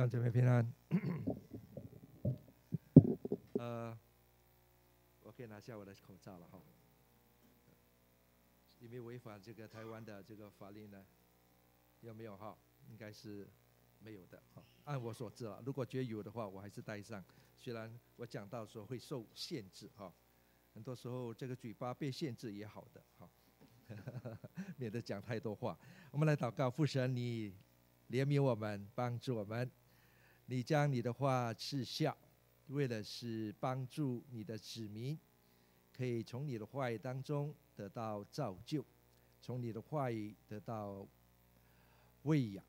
弟兄姊妹平安。呃，我可以拿下我的口罩了哈。有没有违反这个台湾的这个法令呢？有没有哈？应该是没有的哈。按我所知啊，如果觉得有的话，我还是戴上。虽然我讲到说会受限制哈，很多时候这个嘴巴被限制也好的哈，免得讲太多话。我们来祷告，父神，你怜悯我们，帮助我们。你将你的话赐下，为的是帮助你的子民，可以从你的话语当中得到造就，从你的话语得到喂养。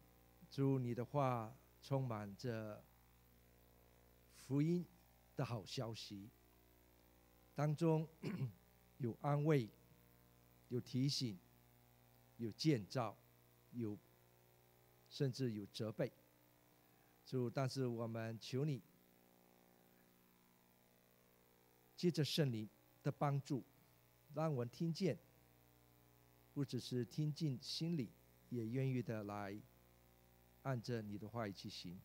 祝你的话充满着福音的好消息，当中 有安慰，有提醒，有建造，有甚至有责备。主，但是我们求你，借着圣灵的帮助，让我们听见，不只是听进心里，也愿意的来按着你的话语去行，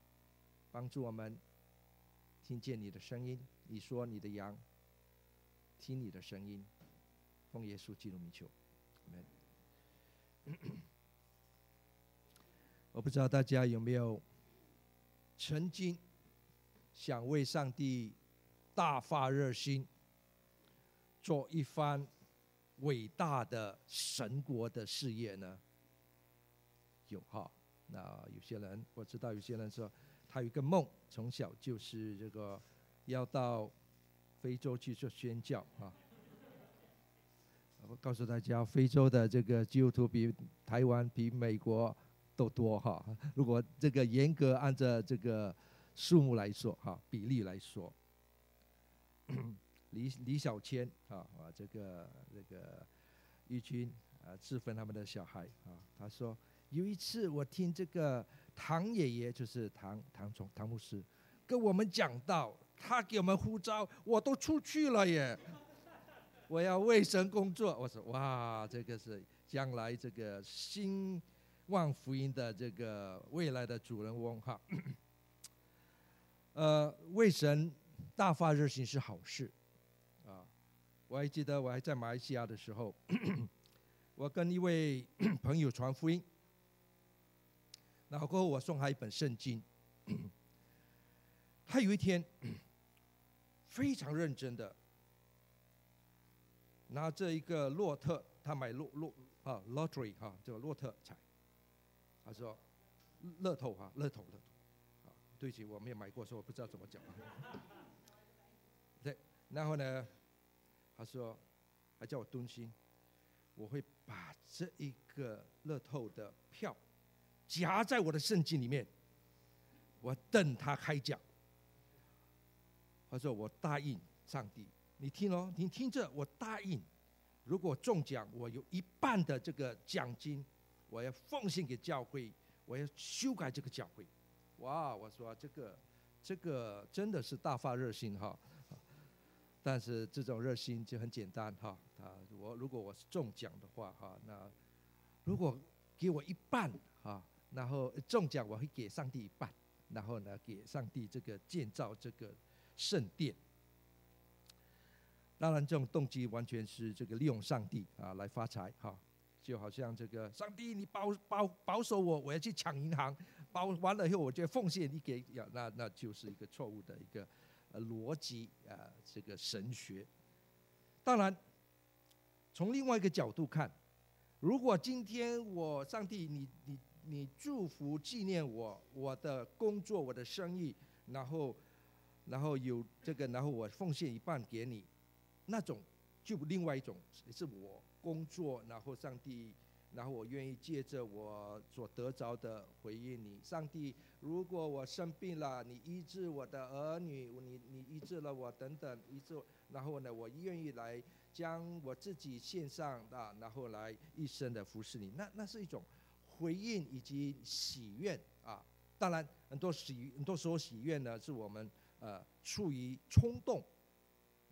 帮助我们听见你的声音。你说你的羊听你的声音，奉耶稣基督名求。我不知道大家有没有。曾经想为上帝大发热心，做一番伟大的神国的事业呢？有哈，那有些人我知道，有些人说他有一个梦，从小就是这个要到非洲去做宣教啊。我告诉大家，非洲的这个基督徒比台湾比美国。都多哈，如果这个严格按照这个数目来说哈，比例来说，李李小千啊啊，这个这个玉军啊，志芬他们的小孩啊，他说有一次我听这个唐爷爷，就是唐唐崇唐牧师，跟我们讲到，他给我们呼召，我都出去了耶，我要为神工作。我说哇，这个是将来这个新。万福音的这个未来的主人翁哈，呃，为神大发热心是好事，啊，我还记得我还在马来西亚的时候，我跟一位 朋友传福音，然后过后我送他一本圣经，他有一天非常认真的拿着一个洛特，他买洛洛啊 lottery 哈，这个洛特彩。他说：“乐透哈，乐透乐透，啊，对不起，我没有买过，所以我不知道怎么讲。对，然后呢，他说，还叫我蹲心，我会把这一个乐透的票夹在我的圣经里面，我等他开奖。他说我答应上帝，你听哦，你听着，我答应，如果中奖，我有一半的这个奖金。”我要奉献给教会，我要修改这个教会。哇！我说这个，这个真的是大发热心哈。但是这种热心就很简单哈。啊，我如果我是中奖的话哈，那如果给我一半哈，然后中奖我会给上帝一半，然后呢给上帝这个建造这个圣殿。当然，这种动机完全是这个利用上帝啊来发财哈。就好像这个上帝，你保保保守我，我要去抢银行，保完了以后，我就奉献你给，那那就是一个错误的一个逻辑啊，这个神学。当然，从另外一个角度看，如果今天我上帝你你你祝福纪念我我的工作我的生意，然后然后有这个，然后我奉献一半给你，那种就另外一种是我。工作，然后上帝，然后我愿意借着我所得着的回应你。上帝，如果我生病了，你医治我的儿女，你你医治了我等等医治，然后呢，我愿意来将我自己献上啊，然后来一生的服侍你。那那是一种回应以及喜悦啊。当然，很多喜很多时候喜悦呢，是我们呃出于冲动。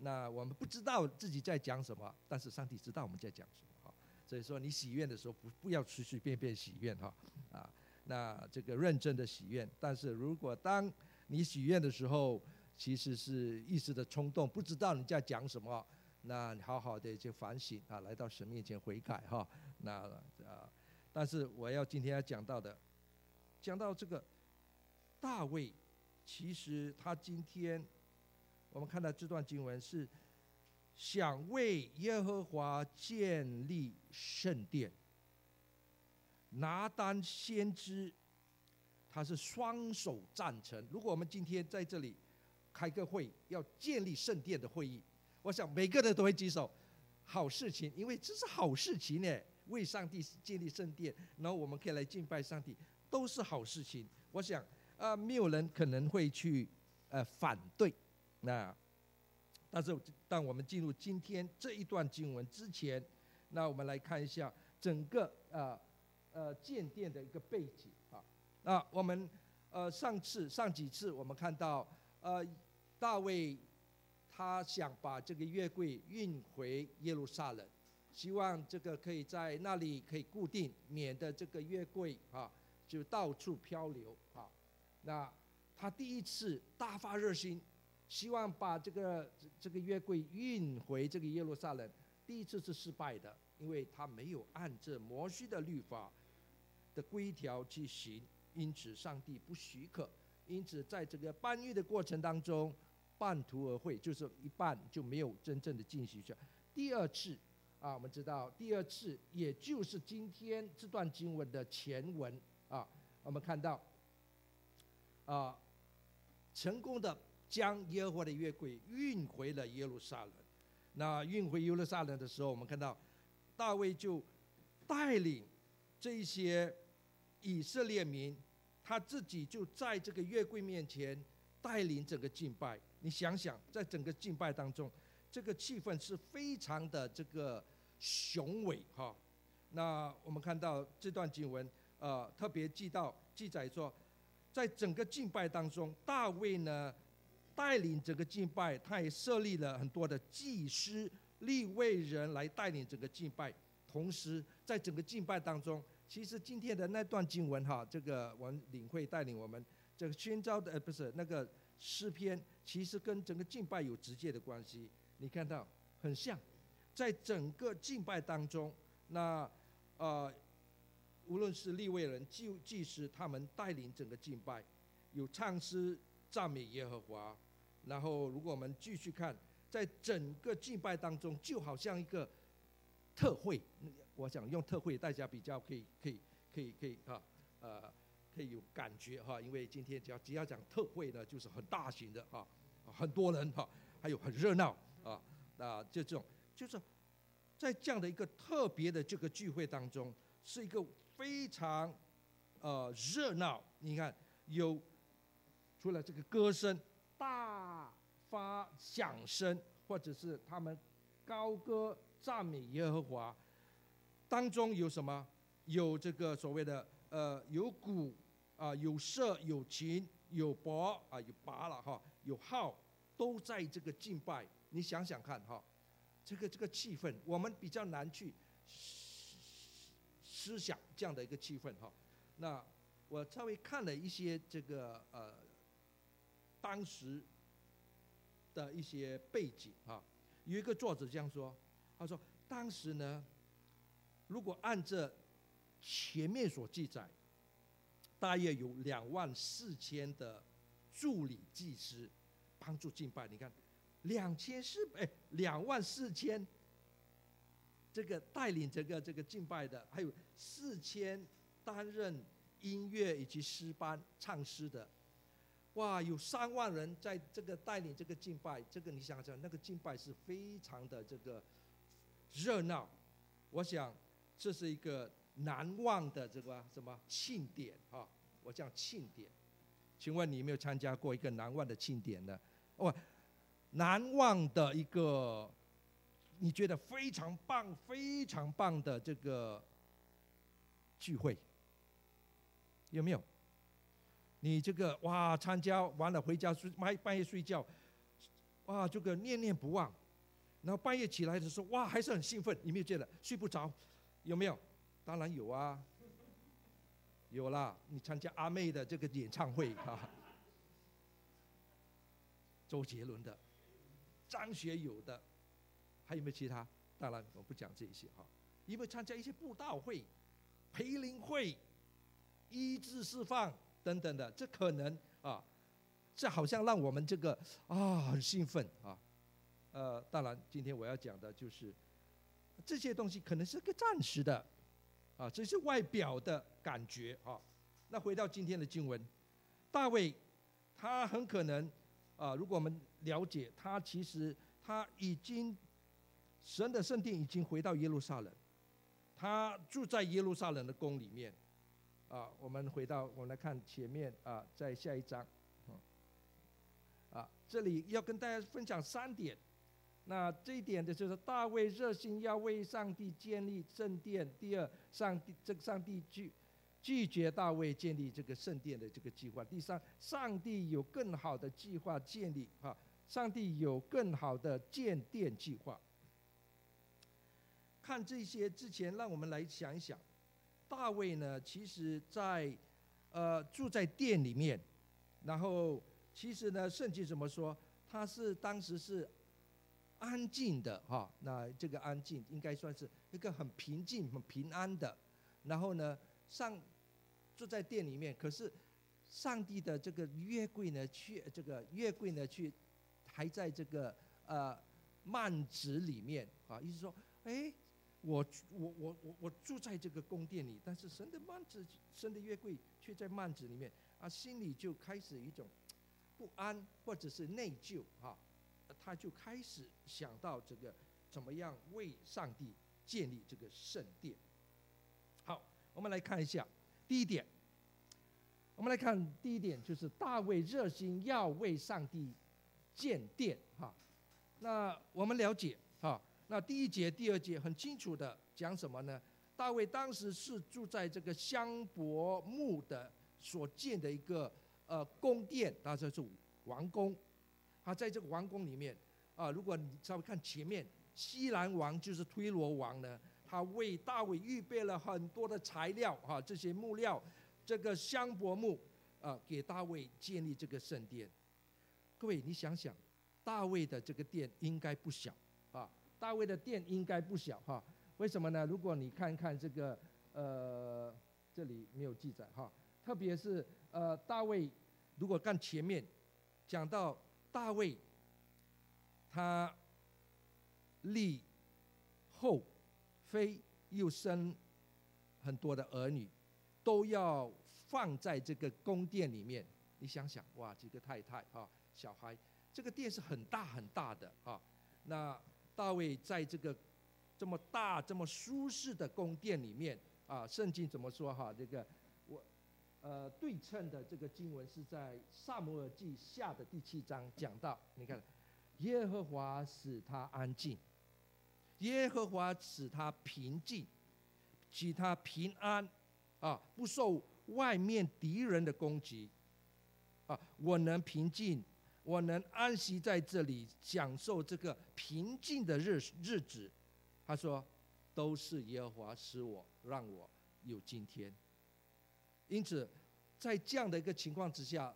那我们不知道自己在讲什么，但是上帝知道我们在讲什么哈。所以说，你许愿的时候不不要随随便便许愿哈啊。那这个认真的许愿。但是如果当你许愿的时候，其实是一时的冲动，不知道你在讲什么，那你好好的就反省啊，来到神面前悔改哈。那啊，但是我要今天要讲到的，讲到这个大卫，其实他今天我们看到这段经文是想为耶和华建立圣殿。拿单先知，他是双手赞成。如果我们今天在这里开个会，要建立圣殿的会议，我想每个人都会举手，好事情，因为这是好事情呢。为上帝建立圣殿，然后我们可以来敬拜上帝，都是好事情。我想啊、呃，没有人可能会去呃反对。那但是当我们进入今天这一段经文之前，那我们来看一下整个啊。呃呃，建殿的一个背景啊，那我们呃上次上几次我们看到呃大卫他想把这个月柜运回耶路撒冷，希望这个可以在那里可以固定，免得这个月柜啊就到处漂流啊。那他第一次大发热心，希望把这个这个约柜运回这个耶路撒冷，第一次是失败的，因为他没有按着摩西的律法。的规条去行，因此上帝不许可，因此在这个搬运的过程当中，半途而废，就是一半就没有真正的进行下。第二次啊，我们知道第二次，也就是今天这段经文的前文啊，我们看到啊，成功的将耶和华的约柜运回了耶路撒冷。那运回耶路撒冷的时候，我们看到大卫就带领这些。以色列民他自己就在这个约柜面前带领整个敬拜。你想想，在整个敬拜当中，这个气氛是非常的这个雄伟哈。那我们看到这段经文，呃，特别记到记载说，在整个敬拜当中，大卫呢带领整个敬拜，他也设立了很多的祭司、立位人来带领整个敬拜。同时，在整个敬拜当中，其实今天的那段经文哈，这个王领会带领我们这个宣召的呃不是那个诗篇，其实跟整个敬拜有直接的关系。你看到很像，在整个敬拜当中，那呃无论是立位人、祭祭司，他们带领整个敬拜，有唱诗赞美耶和华。然后如果我们继续看，在整个敬拜当中，就好像一个特会。我想用特会，大家比较可以、可以、可以、可以哈，呃，可以有感觉哈。因为今天只要只要讲特会呢，就是很大型的哈，很多人哈，还有很热闹啊。那就这种，就是在这样的一个特别的这个聚会当中，是一个非常呃热闹。你看，有除了这个歌声、大发响声，或者是他们高歌赞美耶和华。当中有什么？有这个所谓的呃，有鼓啊，有瑟，有琴，有鈸啊，有拔了哈，有号，都在这个敬拜。你想想看哈，这个这个气氛，我们比较难去思想这样的一个气氛哈。那我稍微看了一些这个呃，当时的一些背景哈，有一个作者这样说，他说当时呢。如果按照前面所记载，大约有两万四千的助理祭司帮助敬拜。你看，两千四哎，两万四千这个带领这个这个敬拜的，还有四千担任音乐以及诗班唱诗的，哇，有三万人在这个带领这个敬拜。这个你想想，那个敬拜是非常的这个热闹。我想。这是一个难忘的这个什么庆典啊？我讲庆典，请问你有没有参加过一个难忘的庆典呢？哦，难忘的一个，你觉得非常棒、非常棒的这个聚会，有没有？你这个哇，参加完了回家睡，半半夜睡觉，哇，这个念念不忘，然后半夜起来的时候，哇，还是很兴奋，有没有觉得睡不着？有没有？当然有啊，有啦，你参加阿妹的这个演唱会啊，周杰伦的，张学友的，还有没有其他？当然我不讲这些哈。有没有参加一些布道会、培灵会、医治释放等等的？这可能啊，这好像让我们这个啊很兴奋啊。呃，当然今天我要讲的就是这些东西可能是个暂时的。啊，这是外表的感觉啊。那回到今天的经文，大卫他很可能啊，如果我们了解他，其实他已经神的圣殿已经回到耶路撒冷，他住在耶路撒冷的宫里面。啊，我们回到我们来看前面啊，在下一章。啊，这里要跟大家分享三点。那这一点的就是大卫热心要为上帝建立圣殿。第二，上帝这个上帝拒拒绝大卫建立这个圣殿的这个计划。第三，上帝有更好的计划建立啊，上帝有更好的建殿计划。看这些之前，让我们来想一想，大卫呢，其实在呃住在殿里面，然后其实呢，圣经怎么说？他是当时是。安静的哈，那这个安静应该算是一个很平静、很平安的。然后呢，上住在殿里面，可是上帝的这个约柜呢，去这个约柜呢，去还在这个呃幔子里面啊。意思说，哎，我我我我我住在这个宫殿里，但是神的幔子、神的约柜却在幔子里面啊，心里就开始一种不安或者是内疚哈。他就开始想到这个怎么样为上帝建立这个圣殿。好，我们来看一下第一点。我们来看第一点，就是大卫热心要为上帝建殿。哈，那我们了解哈，那第一节、第二节很清楚的讲什么呢？大卫当时是住在这个香柏木的所建的一个呃宫殿，那就是王宫。他在这个王宫里面啊，如果你稍微看前面，西兰王就是推罗王呢，他为大卫预备了很多的材料啊，这些木料，这个香柏木啊，给大卫建立这个圣殿。各位，你想想，大卫的这个殿应该不小啊，大卫的殿应该不小哈。为什么呢？如果你看看这个呃，这里没有记载哈，特别是呃，大卫如果看前面讲到。大卫，他立后妃，又生很多的儿女，都要放在这个宫殿里面。你想想，哇，几个太太啊，小孩，这个殿是很大很大的啊。那大卫在这个这么大、这么舒适的宫殿里面啊，圣经怎么说哈？这个我。呃，对称的这个经文是在撒母耳记下的第七章讲到，你看，耶和华使他安静，耶和华使他平静，使他平安，啊，不受外面敌人的攻击，啊，我能平静，我能安息在这里，享受这个平静的日日子。他说，都是耶和华使我让我有今天。因此，在这样的一个情况之下，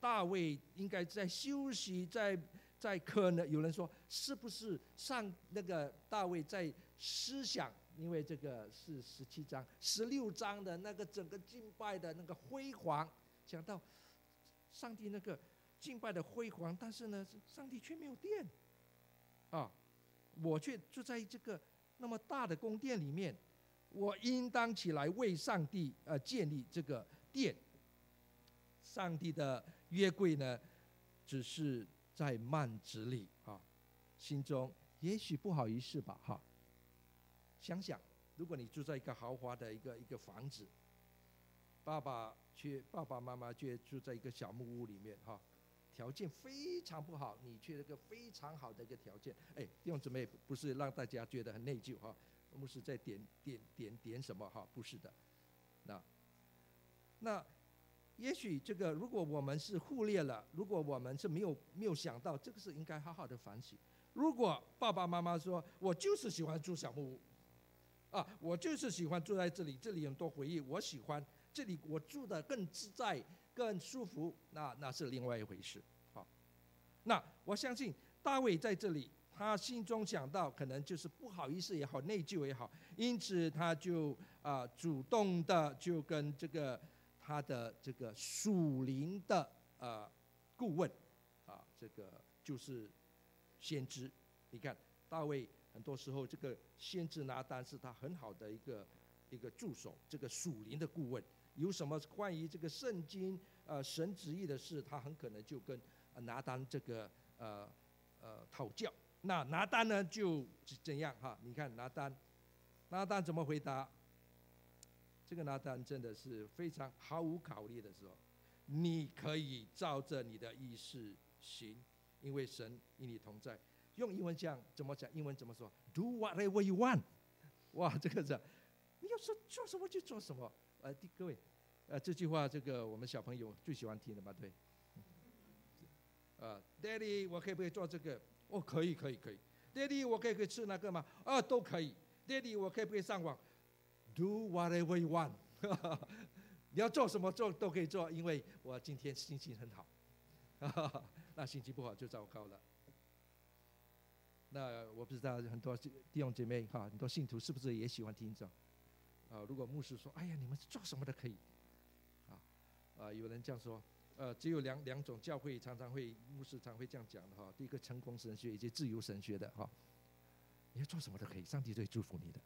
大卫应该在休息，在在可能有人说，是不是上那个大卫在思想？因为这个是十七章、十六章的那个整个敬拜的那个辉煌，讲到上帝那个敬拜的辉煌，但是呢，上帝却没有殿啊，我却住在这个那么大的宫殿里面。我应当起来为上帝呃建立这个殿。上帝的约柜呢，只是在幔子里啊，心中也许不好意思吧哈。想想，如果你住在一个豪华的一个一个房子，爸爸却爸爸妈妈却住在一个小木屋里面哈，条件非常不好，你却一个非常好的一个条件，哎，弟兄姊妹不是让大家觉得很内疚哈。牧师在点点点点什么哈？不是的，那那也许这个，如果我们是忽略了，如果我们是没有没有想到，这个是应该好好的反省。如果爸爸妈妈说，我就是喜欢住小木屋，啊，我就是喜欢住在这里，这里很多回忆，我喜欢，这里我住的更自在、更舒服，那那是另外一回事。好，那我相信大卫在这里，他心中想到可能就是不好意思也好、内疚也好，因此他就啊、主动的就跟这个他的这个属灵的呃顾问啊，这个就是先知。你看大卫很多时候这个先知拿单是他很好的一个一个助手，这个属灵的顾问，有什么关于这个圣经呃神旨意的事，他很可能就跟拿单这个呃呃讨教。那拿单呢就怎样哈？你看拿单，拿单怎么回答？这个拿单真的是非常毫无考虑的时候，你可以照着你的意思行，因为神与你同在。用英文讲怎么讲？英文怎么说？Do whatever you want。哇，这个是，你要说做什么就做什么。呃，各位，呃，这句话这个我们小朋友最喜欢听的嘛，对。呃，Daddy，我可以不可以做这个？哦，可以，可以，可以。Daddy，我可以可以吃那个吗？啊，都可以。Daddy，我可不可以上网？Do whatever you want。你要做什么做都可以做，因为我今天心情很好。那心情不好就糟糕了。那我不知道很多弟兄姐妹哈，很多信徒是不是也喜欢听这种啊，如果牧师说：“哎呀，你们做什么都可以。”啊，啊，有人这样说。呃，只有两两种教会常常会牧师常会这样讲的哈。第一个成功神学以及自由神学的哈，你要做什么都可以，上帝都会祝福你的。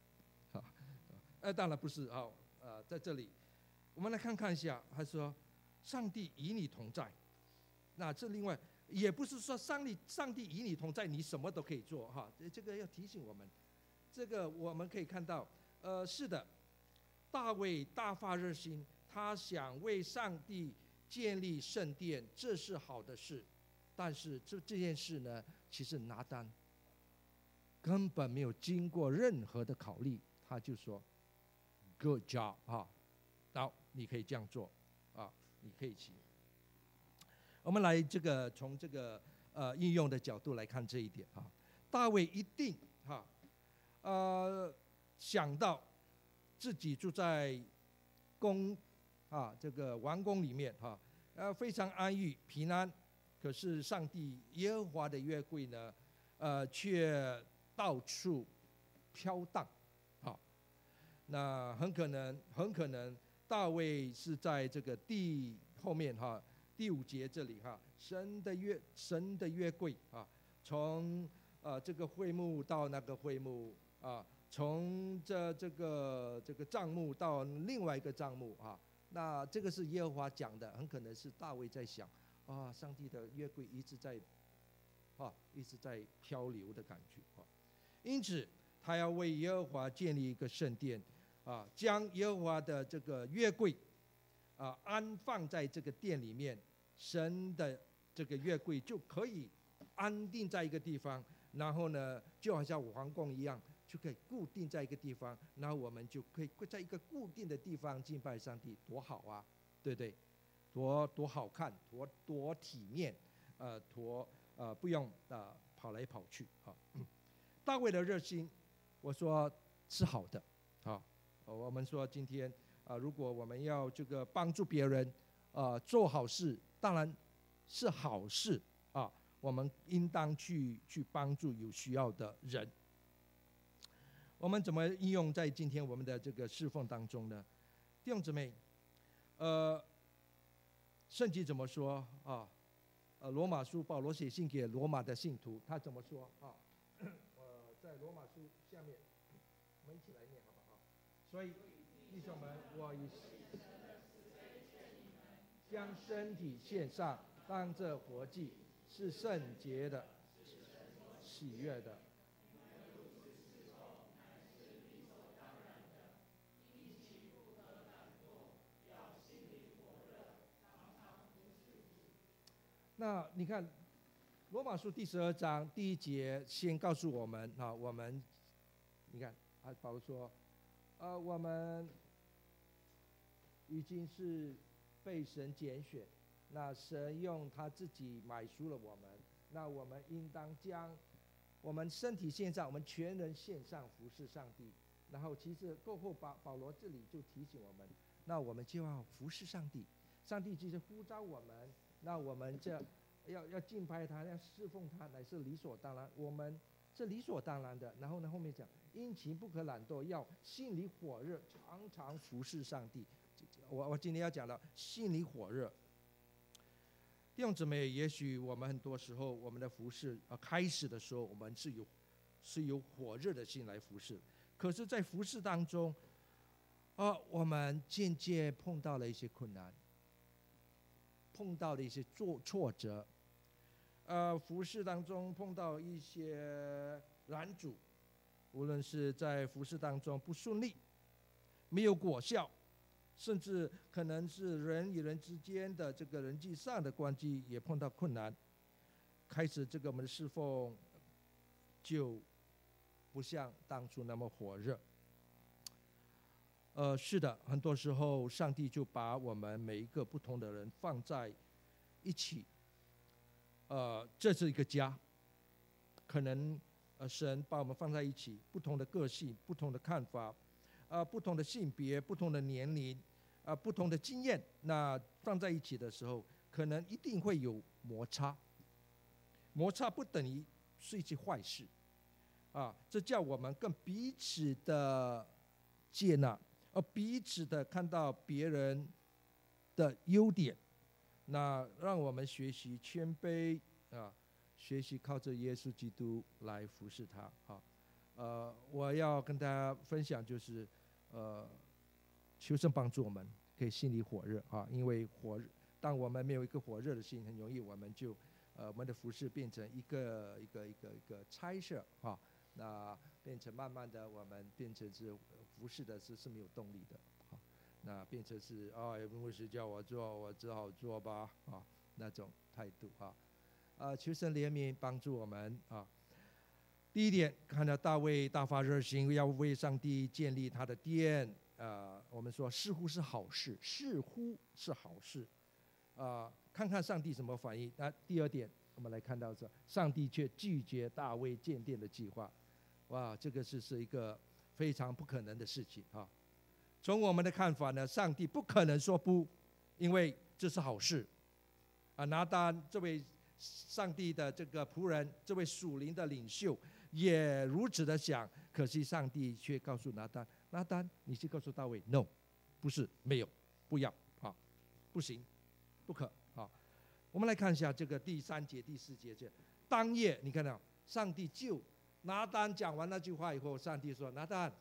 哈，呃，当然不是啊。呃，在这里，我们来看看一下，他说：“上帝与你同在。”那这另外也不是说上帝上帝与你同在，你什么都可以做哈。这个要提醒我们，这个我们可以看到，呃，是的，大卫大发热心，他想为上帝。建立圣殿，这是好的事，但是这这件事呢，其实拿单根本没有经过任何的考虑，他就说，Good job 啊，好，你可以这样做啊，你可以去。我们来这个从这个呃应用的角度来看这一点啊，大卫一定哈呃想到自己住在宫。啊，这个王宫里面哈，呃，非常安逸平安，可是上帝耶和华的约柜呢，呃，却到处飘荡，好，那很可能，很可能大卫是在这个第后面哈，第五节这里哈，神的约，神的约柜啊，从呃这个会幕到那个会幕啊，从这这个这个帐幕到另外一个帐幕啊。那这个是耶和华讲的，很可能是大卫在想，啊，上帝的约柜一直在，啊，一直在漂流的感觉啊，因此他要为耶和华建立一个圣殿，啊，将耶和华的这个约柜，啊，安放在这个殿里面，神的这个约柜就可以安定在一个地方，然后呢，就好像皇宫一样。就可以固定在一个地方，然后我们就可以在一个固定的地方敬拜上帝，多好啊，对不对？多多好看，多多体面，呃，多呃不用呃跑来跑去哈。大卫的热心，我说是好的，好，我们说今天啊，如果我们要这个帮助别人啊做好事，当然是好事啊，我们应当去去帮助有需要的人。我们怎么应用在今天我们的这个侍奉当中呢？弟兄姊妹，呃，圣经怎么说啊？呃，罗马书保罗写信给罗马的信徒，他怎么说啊？呃，在罗马书下面，我们一起来念好不好？所以弟兄们，我以将身体献上，当作活祭，是圣洁的，喜悦的。那你看，《罗马书》第十二章第一节先告诉我们啊，我们，你看啊，保罗说，呃，我们已经是被神拣选，那神用他自己买赎了我们，那我们应当将我们身体献上，我们全人献上服侍上帝，然后其实过后保保罗这里就提醒我们，那我们就要服侍上帝，上帝就是呼召我们，那我们这 要要敬拜他，要侍奉他，乃是理所当然，我们是理所当然的。然后呢，后面讲殷勤不可懒惰，要心里火热，常常服侍上帝。我我今天要讲到心里火热。弟兄姊妹，也许我们很多时候，我们的服侍啊，开始的时候，我们是有是有火热的心来服侍。可是，在服侍当中，啊，我们渐渐碰到了一些困难，碰到了一些挫挫折，呃，服侍当中碰到一些拦阻，无论是在服侍当中不顺利，没有果效。甚至可能是人与人之间的这个人际上的关系也碰到困难，开始这个我们的侍奉就不像当初那么火热。呃，是的，很多时候上帝就把我们每一个不同的人放在一起，呃，这是一个家，可能呃神把我们放在一起，不同的个性、不同的看法。啊，不同的性别、不同的年龄、啊，不同的经验，那放在一起的时候，可能一定会有摩擦。摩擦不等于是一件坏事，啊，这叫我们更彼此的接纳，彼此的看到别人的优点，那让我们学习谦卑啊，学习靠着耶稣基督来服侍他。好，呃，我要跟大家分享就是。呃，求神帮助我们，可以心里火热啊！因为火，当我们没有一个火热的心，很容易我们就，呃，我们的服饰变成一个一个一个一个差事啊，那变成慢慢的我们变成是服事的是是没有动力的，好，那变成是啊，牧师叫我做，我只好做吧啊，那种态度啊，啊，求神怜悯帮助我们啊。第一点，看到大卫大发热心，要为上帝建立他的殿。啊，我们说似乎是好事，似乎是好事。啊，看看上帝什么反应。那第二点，我们来看到这，上帝却拒绝大卫建殿的计划。哇，这个是是一个非常不可能的事情啊。从我们的看法呢，上帝不可能说不，因为这是好事。啊，拿单这位上帝的这个仆人，这位属灵的领袖。也如此的想，可惜上帝却告诉拿单：拿单，你去告诉大卫，no，不是，没有，不要，啊，不行，不可，啊。我们来看一下这个第三节、第四节这当夜，你看到上帝就拿单讲完那句话以后，上帝说：拿单，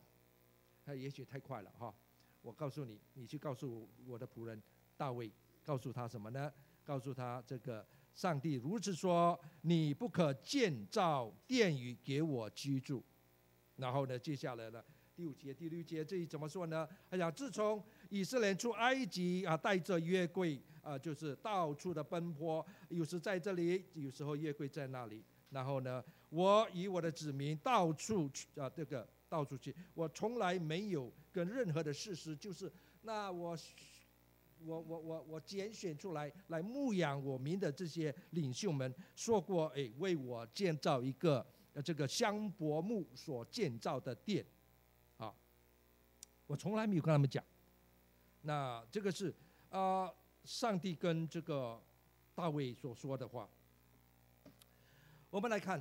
他也许太快了，哈，我告诉你，你去告诉我的仆人大卫，告诉他什么呢？告诉他这个。上帝如此说：“你不可建造殿宇给我居住。”然后呢，接下来呢，第五节、第六节这里怎么说呢？他讲：“自从以色列出埃及啊，带着约柜啊，就是到处的奔波，有时在这里，有时候约柜在那里。然后呢，我与我的子民到处去啊，这个到处去，我从来没有跟任何的事实，就是那我。”我我我我拣选出来来牧养我民的这些领袖们说过，哎，为我建造一个这个香柏木所建造的殿，啊，我从来没有跟他们讲。那这个是啊，上帝跟这个大卫所说的话。我们来看，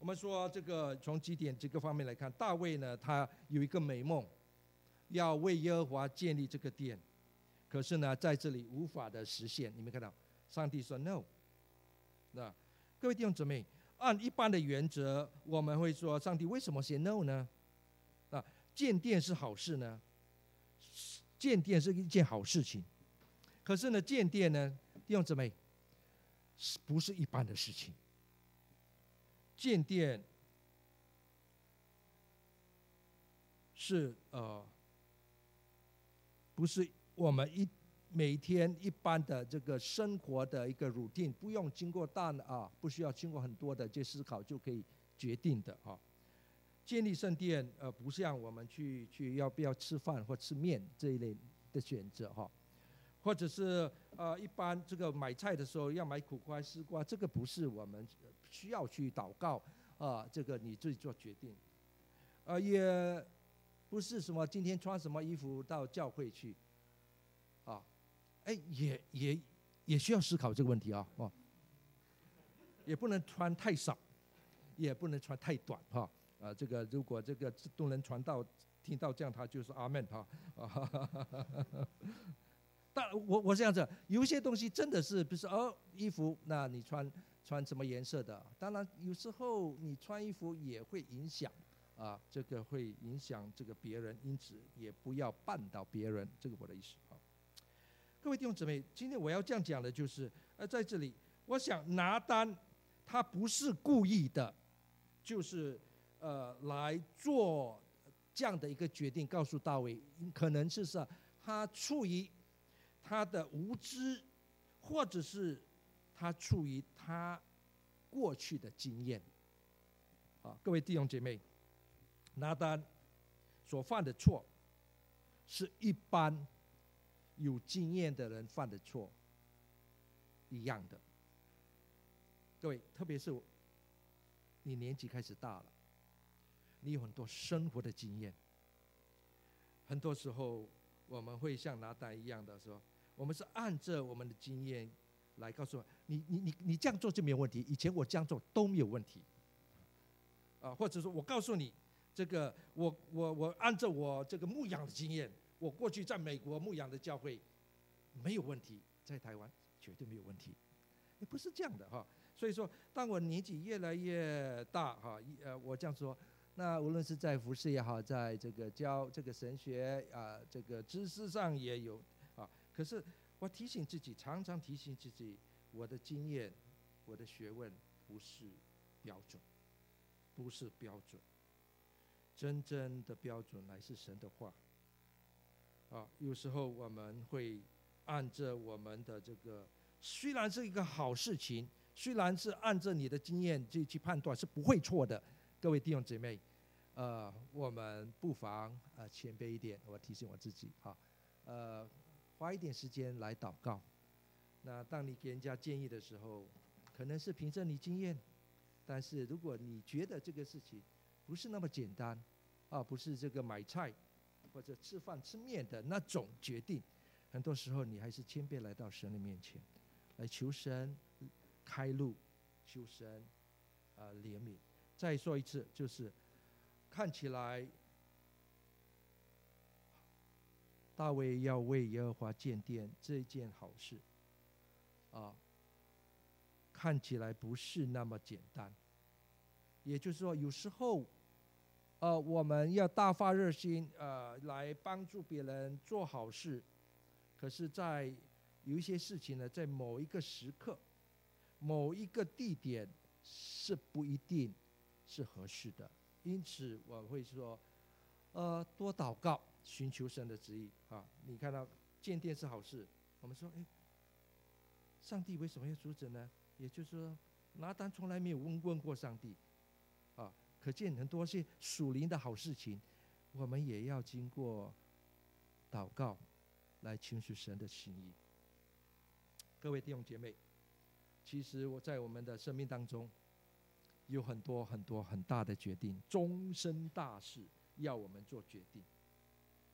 我们说这个从几点这个方面来看，大卫呢，他有一个美梦，要为耶和华建立这个殿。可是呢，在这里无法的实现。你们看到，上帝说 “no”。那各位弟兄姊妹，按一般的原则，我们会说，上帝为什么写 “no” 呢？啊，建殿是好事呢，建殿是一件好事情。可是呢，建殿呢，弟兄姊妹，是不是一般的事情？建殿是呃，不是。我们一每天一般的这个生活的一个 routine，不用经过大啊，不需要经过很多的这思考就可以决定的啊。建立圣殿，呃，不像我们去去要不要吃饭或吃面这一类的选择哈，或者是呃一般这个买菜的时候要买苦瓜丝瓜，这个不是我们需要去祷告啊，这个你自己做决定，呃也不是什么今天穿什么衣服到教会去，啊，哎，也也也需要思考这个问题啊，哦，也不能穿太少，也不能穿太短，哈，啊，这个如果这个都能传到听到这样，他就是阿门哈，啊，但我我这样子，有一些东西真的是，比如说哦，衣服，那你穿穿什么颜色的？当然有时候你穿衣服也会影响。啊，这个会影响这个别人，因此也不要绊倒别人，这个我的意思啊。各位弟兄姊妹，今天我要这样讲的就是，呃，在这里，我想拿单他不是故意的，就是呃来做这样的一个决定，告诉大卫，可能是说他出于他的无知，或者是他出于他过去的经验。啊，各位弟兄姐妹。拿单所犯的错，是一般有经验的人犯的错一样的。各位，特别是你年纪开始大了，你有很多生活的经验，很多时候我们会像拿单一样的说，我们是按着我们的经验来告诉，你你你你这样做就没有问题，以前我这样做都没有问题。啊，或者说我告诉你。这个我我我按照我这个牧养的经验，我过去在美国牧养的教会没有问题，在台湾绝对没有问题，也不是这样的哈。所以说，当我年纪越来越大哈，呃，我这样说，那无论是在服事也好，在这个教这个神学啊，这个知识上也有。可是我提醒自己，常常提醒自己，我的经验，我的学问不是标准，不是标准。真正的标准乃是神的话。啊，有时候我们会按着我们的这个，虽然是一个好事情，虽然是按着你的经验去去判断是不会错的。各位弟兄姐妹，呃，我们不妨呃谦卑一点，我提醒我自己哈，呃，花一点时间来祷告。那当你给人家建议的时候，可能是凭着你经验，但是如果你觉得这个事情，不是那么简单，啊，不是这个买菜或者吃饭吃面的那种决定。很多时候，你还是谦卑来到神的面前，来求神开路，求神啊怜悯。再说一次，就是看起来大卫要为耶和华建殿这件好事，啊，看起来不是那么简单。也就是说，有时候。呃，我们要大发热心，呃，来帮助别人做好事。可是，在有一些事情呢，在某一个时刻、某一个地点是不一定是合适的。因此，我会说，呃，多祷告，寻求神的旨意啊。你看到建殿是好事，我们说，哎，上帝为什么要阻止呢？也就是说，拿单从来没有问问过上帝。啊可见很多些属灵的好事情，我们也要经过祷告来寻求神的心意。各位弟兄姐妹，其实我在我们的生命当中有很多很多很大的决定，终身大事要我们做决定。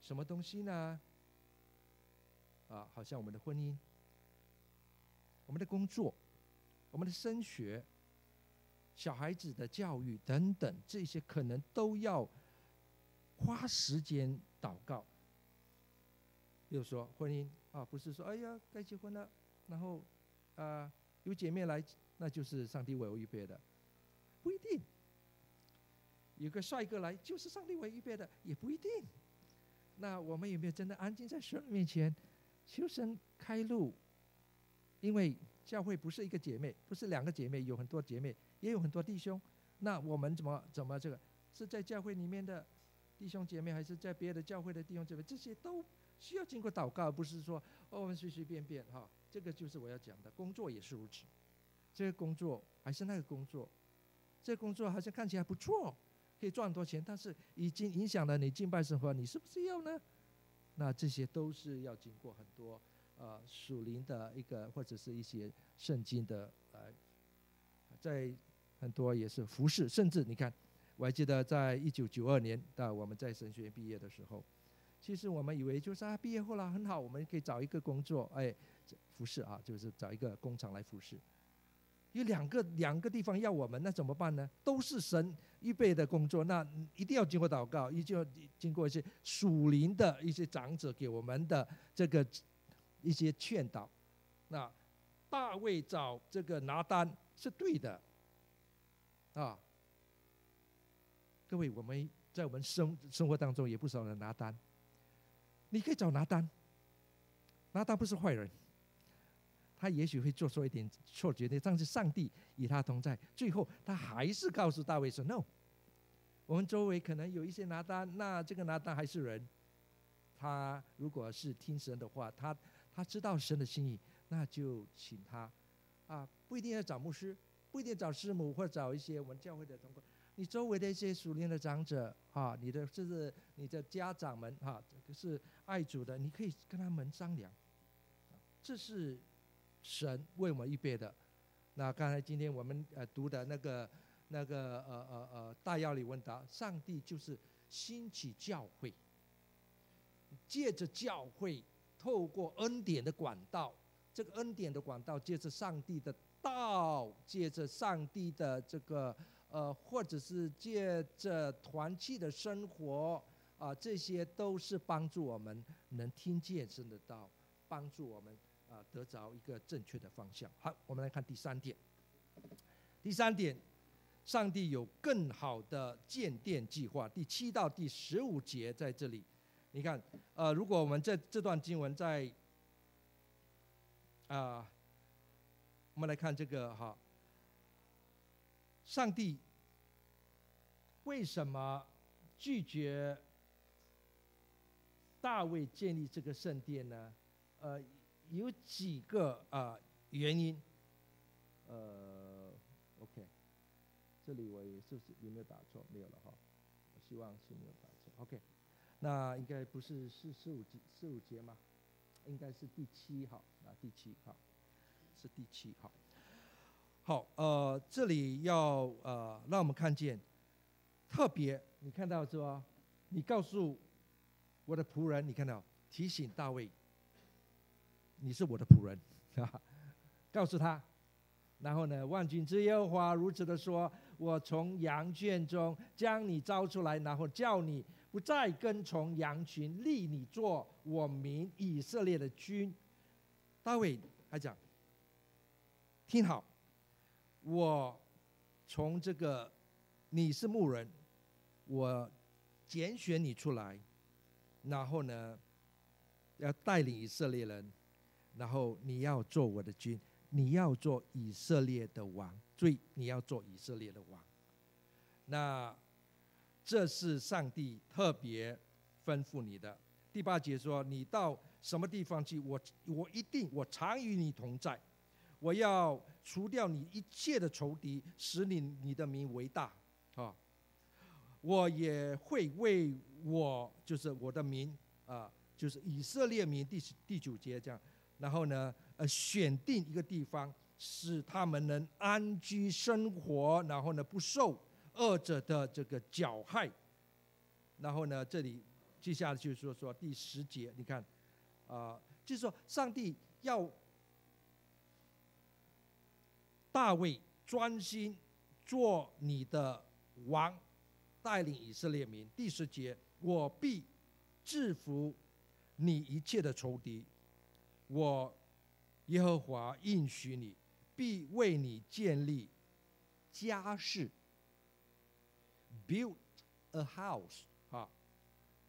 什么东西呢？啊，好像我们的婚姻、我们的工作、我们的升学。小孩子的教育等等，这些可能都要花时间祷告。比如说婚姻啊，不是说哎呀该结婚了，然后啊有姐妹来，那就是上帝为我预备的，不一定。有个帅哥来，就是上帝为我预备的，也不一定。那我们有没有真的安静在神面前，求神开路？因为教会不是一个姐妹，不是两个姐妹，有很多姐妹。也有很多弟兄，那我们怎么怎么这个是在教会里面的弟兄姐妹，还是在别的教会的弟兄姐妹？这些都需要经过祷告，不是说哦我们随随便便哈。这个就是我要讲的，工作也是如此。这个工作还是那个工作，这个工作好像看起来不错，可以赚很多钱，但是已经影响了你敬拜生活，你是不是要呢？那这些都是要经过很多呃属灵的一个或者是一些圣经的呃在。很多也是服饰，甚至你看，我还记得在一九九二年，到我们在神学院毕业的时候，其实我们以为就是啊，毕业后了很好，我们可以找一个工作，哎，服饰啊，就是找一个工厂来服饰。有两个两个地方要我们，那怎么办呢？都是神预备的工作，那一定要经过祷告，一定要经过一些属灵的一些长者给我们的这个一些劝导。那大卫找这个拿单是对的，啊，各位，我们在我们生生活当中也不少人拿单，你可以找拿单，拿单不是坏人。他也许会做错一点错决定，但是上帝与他同在。最后，他还是告诉大卫说：“No，我们周围可能有一些拿单，那这个拿单还是人。他如果是听神的话，他他知道神的心意，那就请他啊，不一定要找牧师，不一定找师母，或者找一些我们教会的同工，你周围的一些属灵的长者啊，你的甚至你的家长们哈，是爱主的，你可以跟他们商量。这是。”神为我们预备的。那刚才今天我们呃读的那个那个呃呃呃大要理问答，上帝就是兴起教会，借着教会，透过恩典的管道，这个恩典的管道，借着上帝的道，借着上帝的这个呃，或者是借着团契的生活啊，这些都是帮助我们能听见神的道，帮助我们。得着一个正确的方向。好，我们来看第三点。第三点，上帝有更好的建殿计划。第七到第十五节在这里，你看，呃，如果我们这这段经文在啊、呃，我们来看这个哈，上帝为什么拒绝大卫建立这个圣殿呢？呃。有几个啊原因，呃，OK，这里我也是不是有没有打错？没有了哈，我希望是没有打错。OK，那应该不是四四五节四五节吗？应该是第七号啊，第七号是第七号。好，呃，这里要呃让我们看见特别，你看到是吧？你告诉我的仆人，你看到提醒大卫。你是我的仆人，啊，告诉他，然后呢，万军之耶和华如此的说：我从羊圈中将你招出来，然后叫你不再跟从羊群，立你做我民以色列的君。大卫还讲，听好，我从这个你是牧人，我拣选你出来，然后呢，要带领以色列人。然后你要做我的君，你要做以色列的王，所以你要做以色列的王。那这是上帝特别吩咐你的。第八节说：“你到什么地方去，我我一定我常与你同在。我要除掉你一切的仇敌，使你你的名为大啊！我也会为我就是我的名啊，就是以色列名。第第九节这样。”然后呢，呃，选定一个地方，使他们能安居生活，然后呢，不受恶者的这个搅害。然后呢，这里接下来就是说说第十节，你看，啊、就是说上帝要大卫专心做你的王，带领以色列民。第十节，我必制服你一切的仇敌。我耶和华应许你，必为你建立家室，build a house。哈，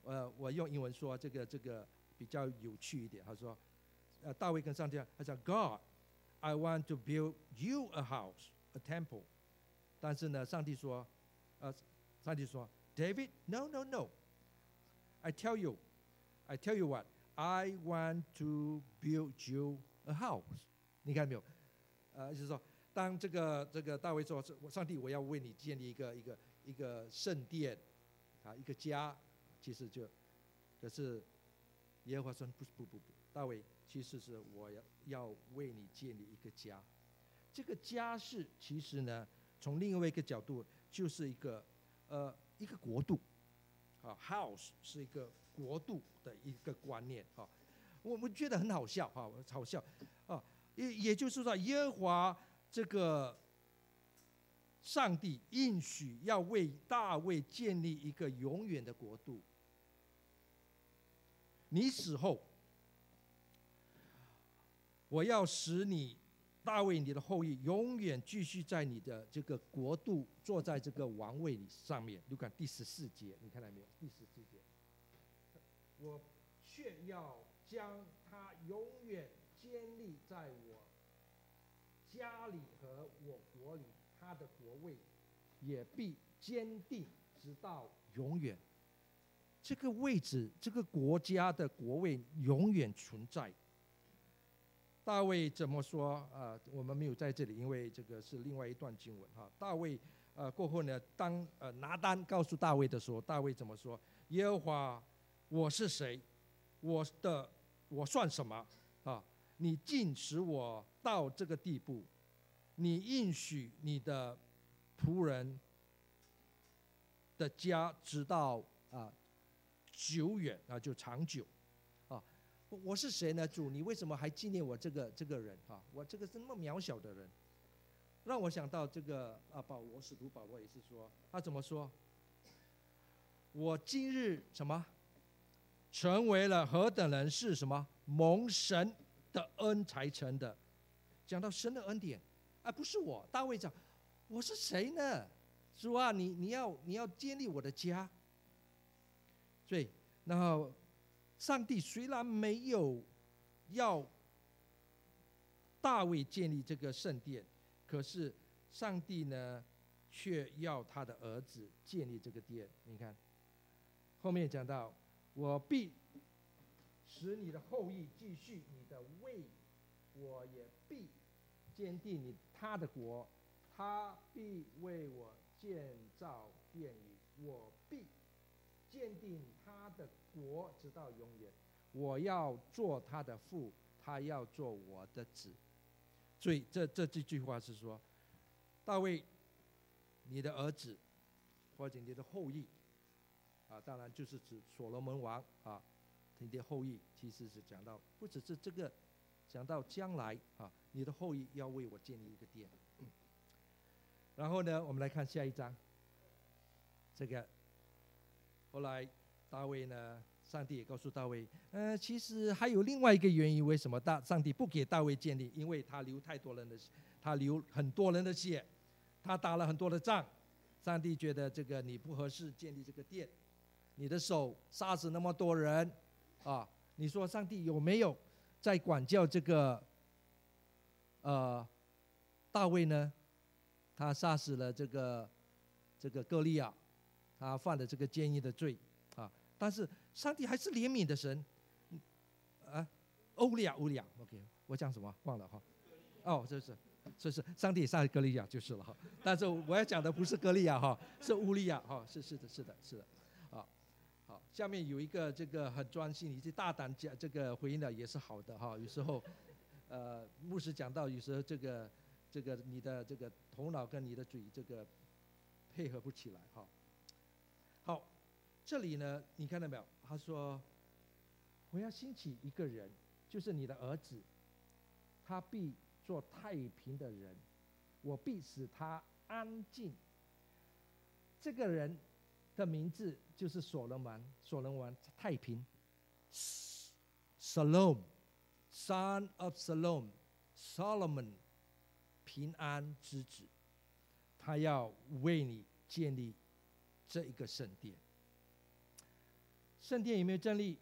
呃，我用英文说这个这个比较有趣一点。他说，呃，大卫跟上帝，他说，God，I want to build you a house, a temple。但是呢，上帝说，呃，上帝说，David，no，no，no，I tell you，I tell you what。 I want to build you a house。你看没有？呃，就是说，当这个这个大卫说：“我上帝，我要为你建立一个一个一个圣殿，啊，一个家。”其实就，可是耶和华说：“不不不不，大卫，其实是我要要为你建立一个家。这个家是其实呢，从另外一个角度，就是一个呃一个国度，啊，house 是一个国度的一个观念啊。我们觉得很好笑哈，好笑啊，也也就是说，耶和华这个上帝应许要为大卫建立一个永远的国度。你死后，我要使你大卫你的后裔永远继续在你的这个国度坐在这个王位上面。你看第十四节，你看到没有？第十四节，我却要。将他永远建立在我家里和我国里，他的国位也必坚定直到永远。这个位置，这个国家的国位永远存在。大卫怎么说？啊、我们没有在这里，因为这个是另外一段经文哈。大卫，呃，过后呢，当呃拿单告诉大卫的时候，大卫怎么说？耶和华，我是谁？我的。我算什么啊？你竟使我到这个地步，你应许你的仆人的家直到啊久远啊就长久！我是谁呢？主，你为什么还纪念我这个这个人啊？我这个是那么渺小的人，让我想到这个啊，保罗使徒保罗也是说，他怎么说？我今日什么？成为了何等人？是什么蒙神的恩才成的？讲到神的恩典，啊不是我。大卫讲：“我是谁呢？主啊，你你要你要建立我的家。”所以，然后上帝虽然没有要大卫建立这个圣殿，可是上帝呢，却要他的儿子建立这个殿。你看，后面讲到。我必使你的后裔继续你的位，我也必坚定你他的国，他必为我建造殿宇，我鉴定他的国直到永远。我要做他的父，他要做我的子。所以这这这句话是说，大卫，你的儿子或者你的后裔。啊，当然就是指所罗门王啊，你的后裔其实是讲到不只是这个，讲到将来啊，你的后裔要为我建立一个殿。然后呢，我们来看下一章。这个后来大卫呢，上帝也告诉大卫，呃，其实还有另外一个原因，为什么大上帝不给大卫建立？因为他流太多人的血，他流很多人的血，他打了很多的仗，上帝觉得这个你不合适建立这个殿。你的手杀死那么多人，啊，你说上帝有没有在管教这个，呃，大卫呢？他杀死了这个这个歌利亚，他犯了这个奸淫的罪，啊，但是上帝还是怜悯的神，啊，欧利亚，欧利亚，OK，我讲什么忘了哈？哦，这是，这是上帝杀歌利亚就是了哈。但是我要讲的不是歌利亚哈，是乌利亚哈，是是的，是的，是的。啊好，下面有一个这个很专心，以及大胆讲这个回应的也是好的哈。有时候，呃，牧师讲到有时候这个这个你的这个头脑跟你的嘴这个配合不起来哈。好，这里呢，你看到没有？他说我要兴起一个人，就是你的儿子，他必做太平的人，我必使他安静。这个人。的名字就是所罗门，所罗门太平，Salom，Son of Salom，Solomon，平安之子，他要为你建立这一个圣殿。圣殿有没有建立？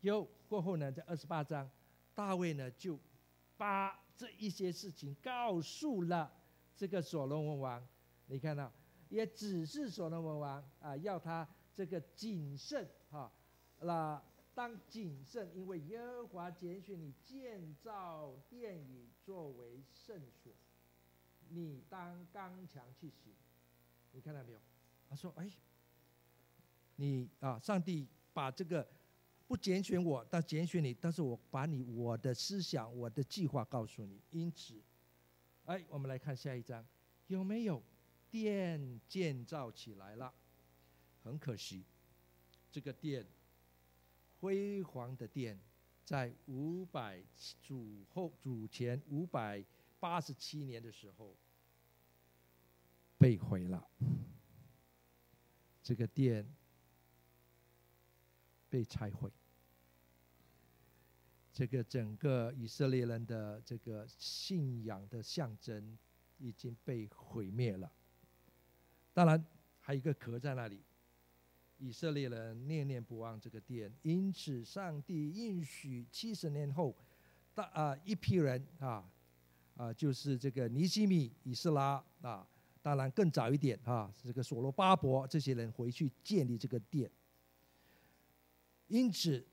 有。过后呢，在二十八章，大卫呢就把这一些事情告诉了这个所罗门王。你看到？也只是所罗门王啊，要他这个谨慎哈，那当谨慎，因为耶和华拣选你建造殿宇作为圣所，你当刚强去行。你看到没有？他说：“哎，你啊，上帝把这个不拣选我，但拣选你，但是我把你我的思想、我的计划告诉你。因此，哎，我们来看下一章，有没有？”殿建造起来了，很可惜，这个殿辉煌的殿，在五百主后主前五百八十七年的时候被毁了。这个殿被拆毁，这个整个以色列人的这个信仰的象征已经被毁灭了。当然，还有一个壳在那里。以色列人念念不忘这个殿，因此上帝应许七十年后，大啊一批人啊啊，就是这个尼希米、以斯拉啊。当然，更早一点哈，这个所罗巴伯这些人回去建立这个殿，因此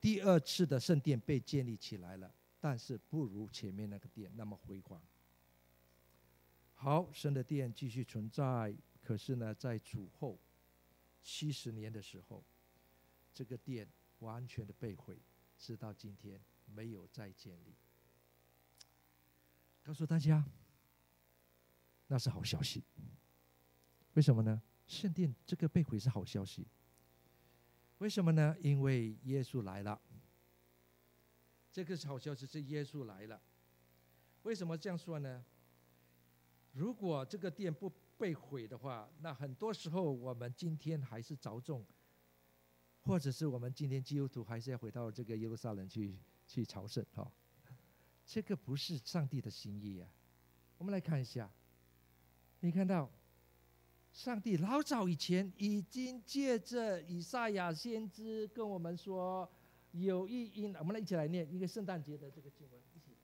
第二次的圣殿被建立起来了，但是不如前面那个殿那么辉煌。好，神的殿继续存在，可是呢，在主后七十年的时候，这个殿完全的被毁，直到今天没有再建立。告诉大家。那是好消息，为什么呢？圣殿这个被毁是好消息，为什么呢？因为耶稣来了，这个是好消息，是耶稣来了。为什么这样说呢？如果这个殿不被毁的话，那很多时候我们今天还是着重，或者是我们今天基督徒还是要回到这个耶路撒冷去去朝圣哈，这个不是上帝的心意啊。我们来看一下。你看到，上帝老早以前已经借着以赛亚先知跟我们说，有一因，我们来一起来念一个圣诞节的这个经文，一起。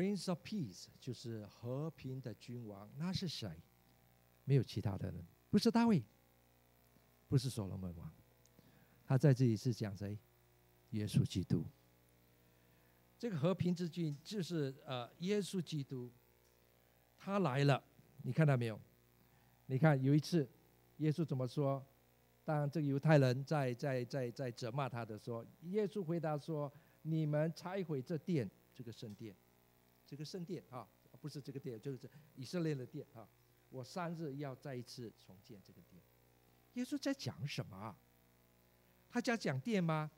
Prince of Peace 就是和平的君王，那是谁？没有其他的人，不是大卫，不是所罗门王，他在这里是讲谁？耶稣基督。这个和平之君就是呃耶稣基督，他来了，你看到没有？你看有一次耶稣怎么说？当这个犹太人在在在在责骂他的时候，耶稣回答说：“你们拆毁这殿，这个圣殿。”这个圣殿啊，不是这个殿，就是以色列的殿啊。我三日要再一次重建这个殿。耶稣在讲什么？他在讲殿吗？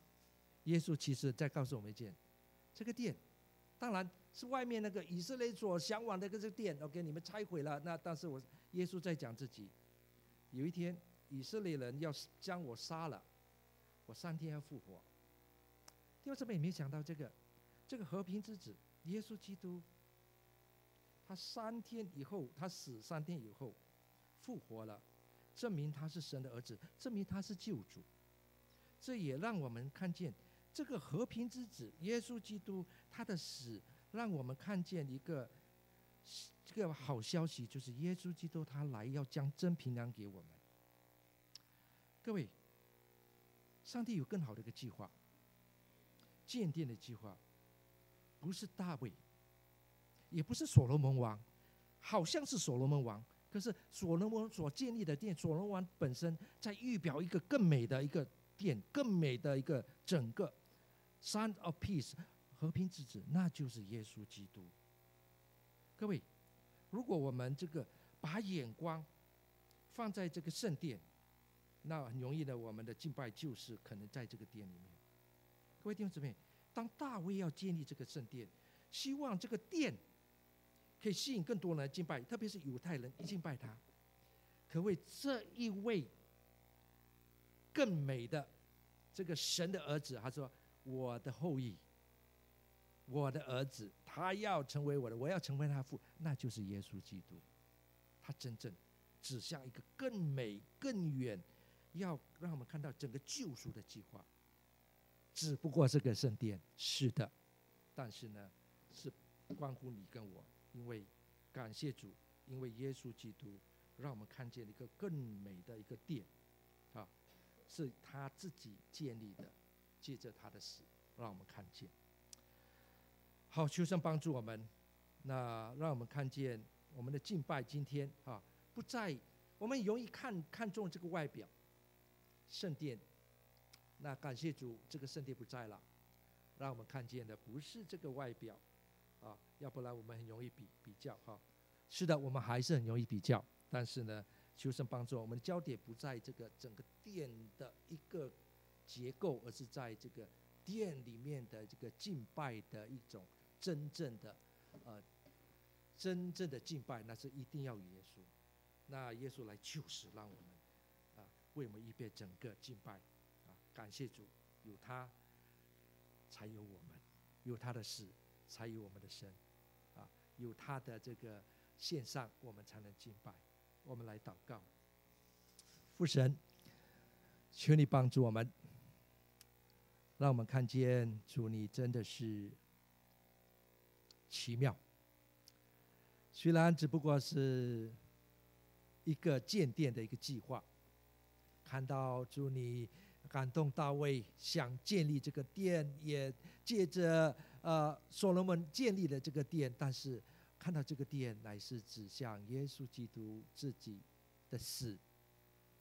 耶稣其实在告诉我们一件：这个殿，当然是外面那个以色列所向往的这个殿。OK，你们拆毁了，那但是我耶稣在讲自己。有一天，以色列人要将我杀了，我三天要复活。弟兄姊妹，没想到这个，这个和平之子。耶稣基督，他三天以后，他死三天以后复活了，证明他是神的儿子，证明他是救主。这也让我们看见这个和平之子耶稣基督，他的死让我们看见一个这个好消息，就是耶稣基督他来要将真平安给我们。各位，上帝有更好的一个计划，建殿的计划。不是大卫，也不是所罗门王，好像是所罗门王，可是所罗门所建立的殿，所罗门王本身在预表一个更美的一个殿，更美的一个整个 Son of Peace 和平之子，那就是耶稣基督。各位，如果我们这个把眼光放在这个圣殿，那很容易的，我们的敬拜就是可能在这个殿里面。各位弟兄姊妹。当大卫要建立这个圣殿，希望这个殿可以吸引更多人来敬拜，特别是犹太人一敬拜他，可为这一位更美的这个神的儿子，他说：“我的后裔，我的儿子，他要成为我的，我要成为他父，那就是耶稣基督。他真正指向一个更美、更远，要让我们看到整个救赎的计划。”只不过这个圣殿是的，但是呢，是关乎你跟我，因为感谢主，因为耶稣基督让我们看见了一个更美的一个殿，啊，是他自己建立的，借着他的死，让我们看见。好，求神帮助我们，那让我们看见我们的敬拜今天啊，不在我们容易看看重这个外表，圣殿。那感谢主，这个圣殿不在了，让我们看见的不是这个外表，啊，要不然我们很容易比比较哈。是的，我们还是很容易比较，但是呢，求神帮助我们的焦点不在这个整个殿的一个结构，而是在这个殿里面的这个敬拜的一种真正的呃真正的敬拜，那是一定要耶稣，那耶稣来救赎，让我们啊为我们预备整个敬拜。感谢主，有他才有我们，有他的死才有我们的生，啊，有他的这个献上，我们才能敬拜。我们来祷告，父神，求你帮助我们，让我们看见主，你真的是奇妙。虽然只不过是一个建殿的一个计划，看到主你。感动大卫想建立这个殿，也借着呃所罗门建立了这个殿，但是看到这个殿乃是指向耶稣基督自己的死、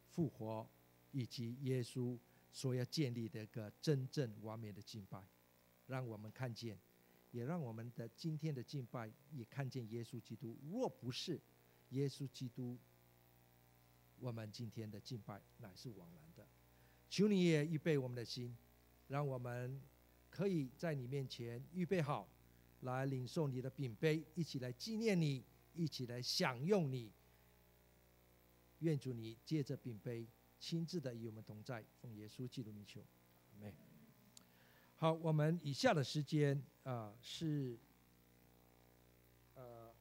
复活，以及耶稣所要建立的一个真正完美的敬拜，让我们看见，也让我们的今天的敬拜也看见耶稣基督。若不是耶稣基督，我们今天的敬拜乃是枉然的。求你也预备我们的心，让我们可以在你面前预备好，来领受你的饼杯，一起来纪念你，一起来享用你。愿主你借着饼杯亲自的与我们同在，奉耶稣基督名求，好，我们以下的时间啊、是呃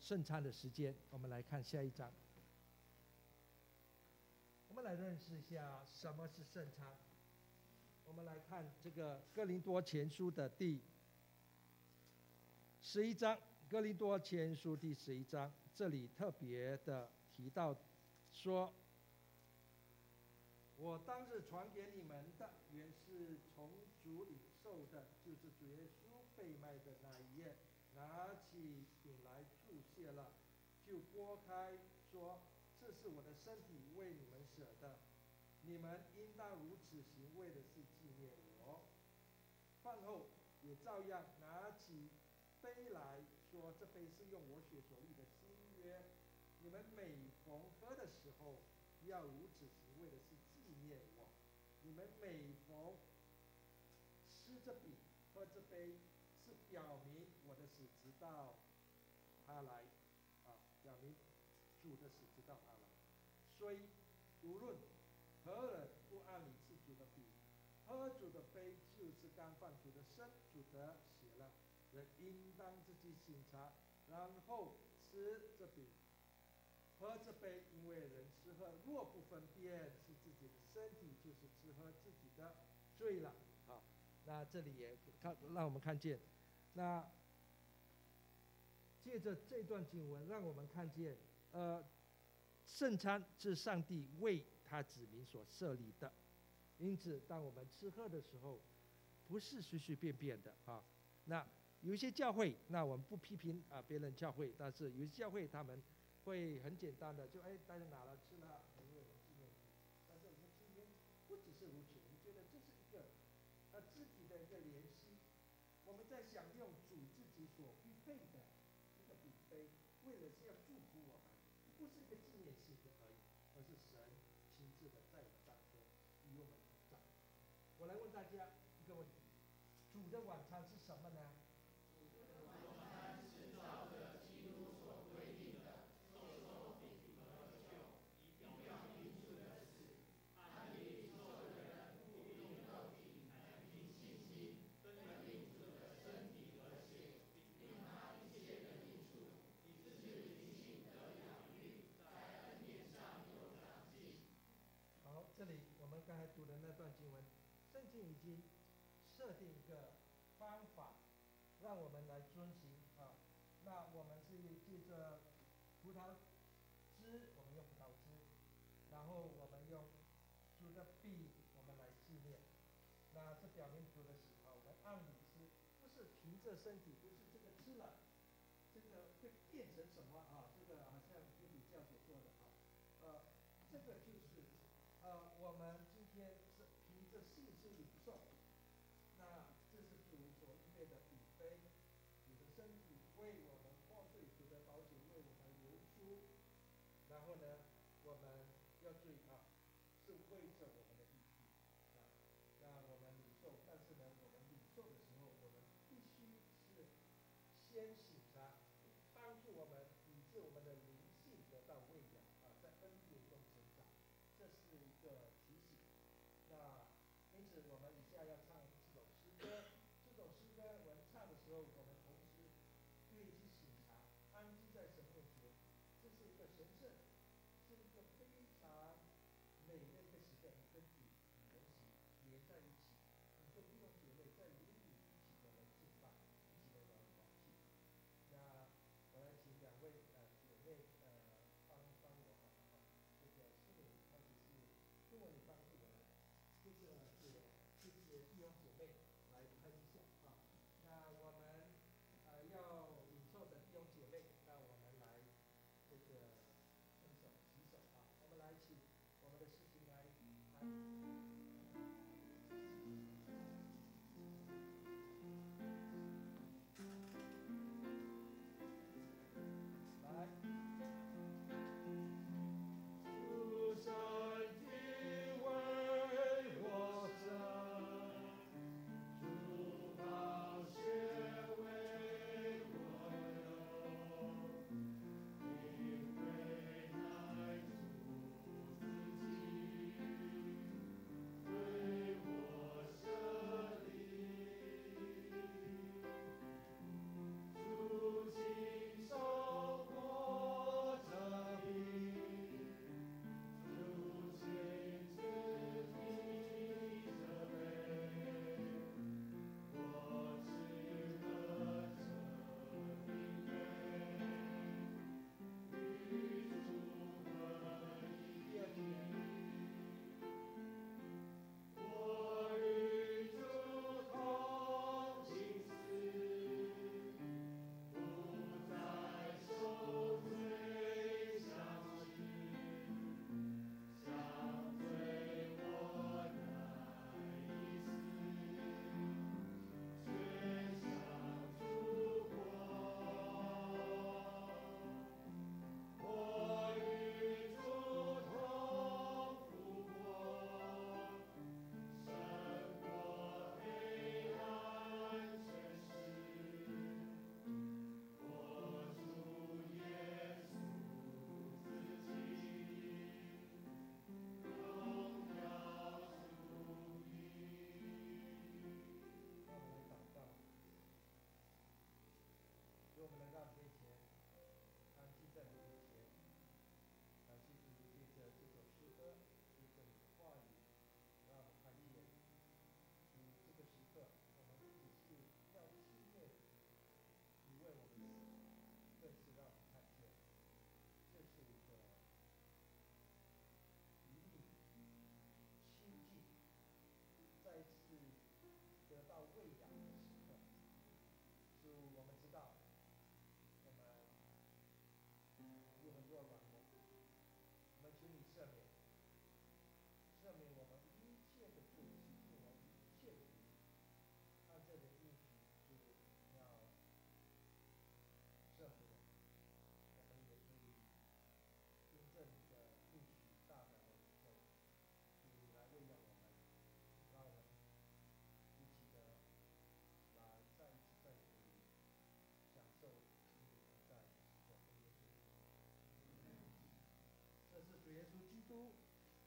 圣餐的时间，我们来看下一章。我们来认识一下什么是圣餐。我们来看这个《哥林多前书》的第十一章，《哥林多前书》第十一章，这里特别的提到说：“我当日传给你们的，原是从主领受的，就是主耶稣被卖的那一夜，拿起饼来祝谢了，就擘开说。”这是我的身体，为你们舍的，你们应当如此行，为的是纪念我。饭后也照样拿起杯来说：“这杯是用我血所立的新约，你们每逢喝的时候，要如此行，为的是纪念我。你们每逢吃这饼、喝这杯，是表明我的死，直到他来。”啊，表明主的死。所以，无论何人不按你自主的笔，喝主的杯，就是干饭主的身，主的血了。人应当自己醒察，然后吃这饼，喝这杯，因为人吃喝若不分辨是自己的身体，就是吃喝自己的罪了。好，那这里也看，让我们看见，那借着这段经文，让我们看见，呃。圣餐是上帝为他子民所设立的，因此当我们吃喝的时候，不是随随便便的啊。那有一些教会，那我们不批评啊别人教会，但是有些教会他们会很简单的就哎大家拿了吃了，因为我们纪念主。但是我们今天不只是如此，我们觉得这是一个啊肢体的一个联系，我们在享用主自己所预备的一个饼杯，为了是要祝福我们，不是一个。是神亲自的在我们当中与我们同在。我来问大家一个问题：主的晚餐是什么呢？主的晚餐是照着基督所规定的，收受饼和酒，以表明主的死。按理受的人不用肉体，乃凭信心，分领主的身体和血，并拿一切的一个问题，煮的晚餐是什么呢？好，这里我们刚才读的那段经文。最近已经设定一个方法，让我们来遵循啊。那我们是借着葡萄汁，我们用葡萄汁，然后我们用主的饼，我们来纪念。那这表明主的喜好，我们按理吃，不是凭着身体，是为着我们的益处啊。那我们领受，但是呢，我们领受的时候，我们必须是先行。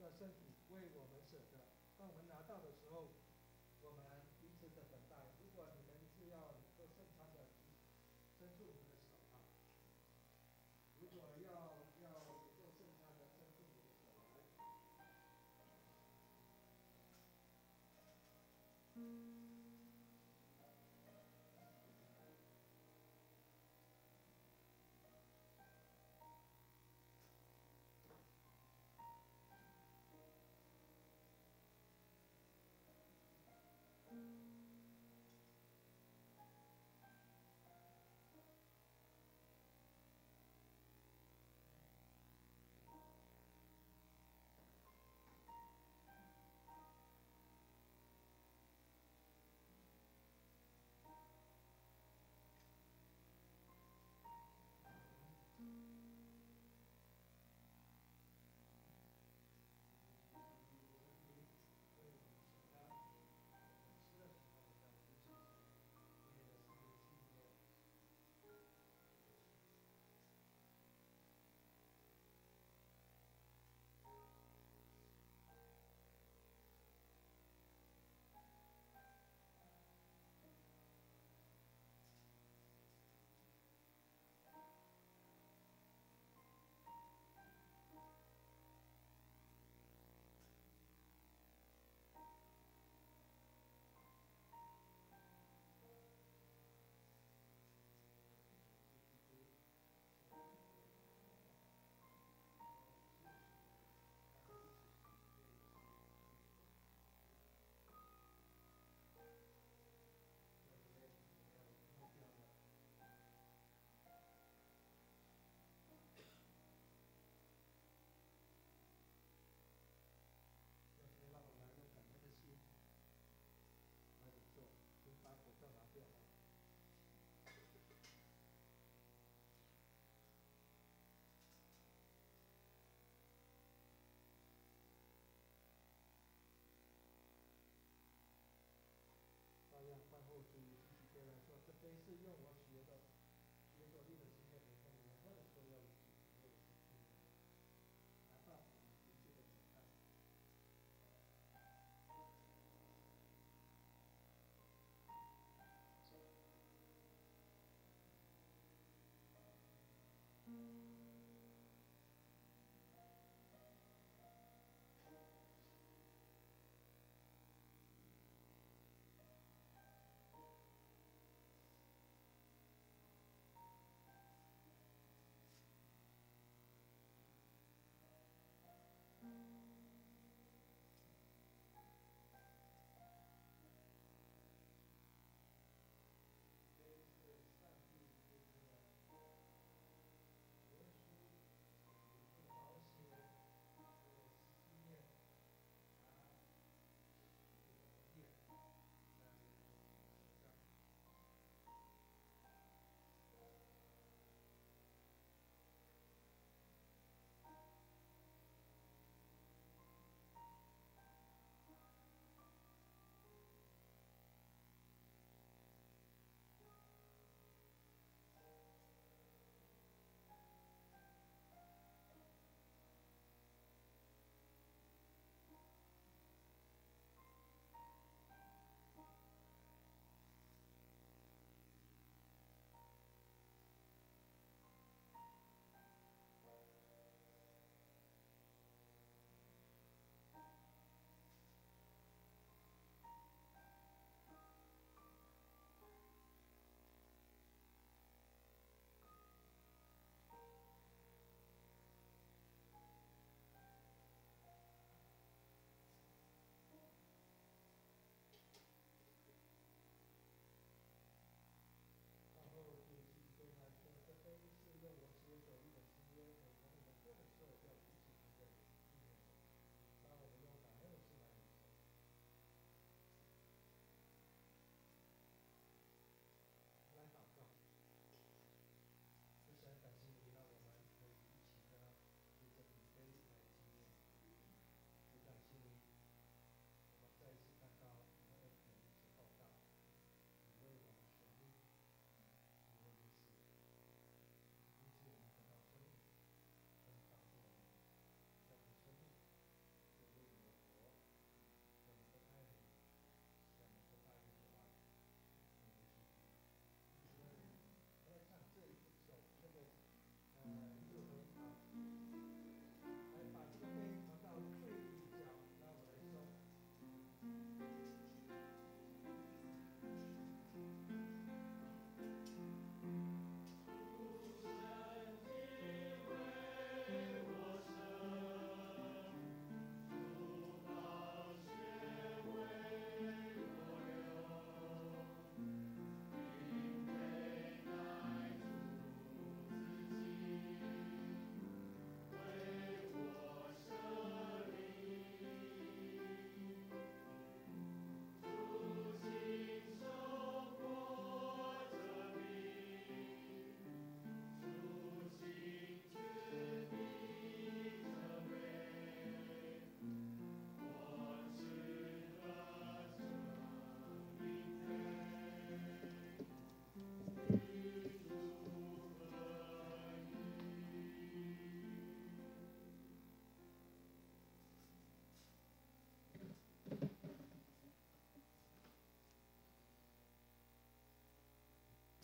的身体为我们舍的。当我们拿到的时候，我们彼此的等待。如果你们是要做圣餐的，伸出我们的手啊。如果要要做圣餐的，伸出你们的手来。谁是用我学的？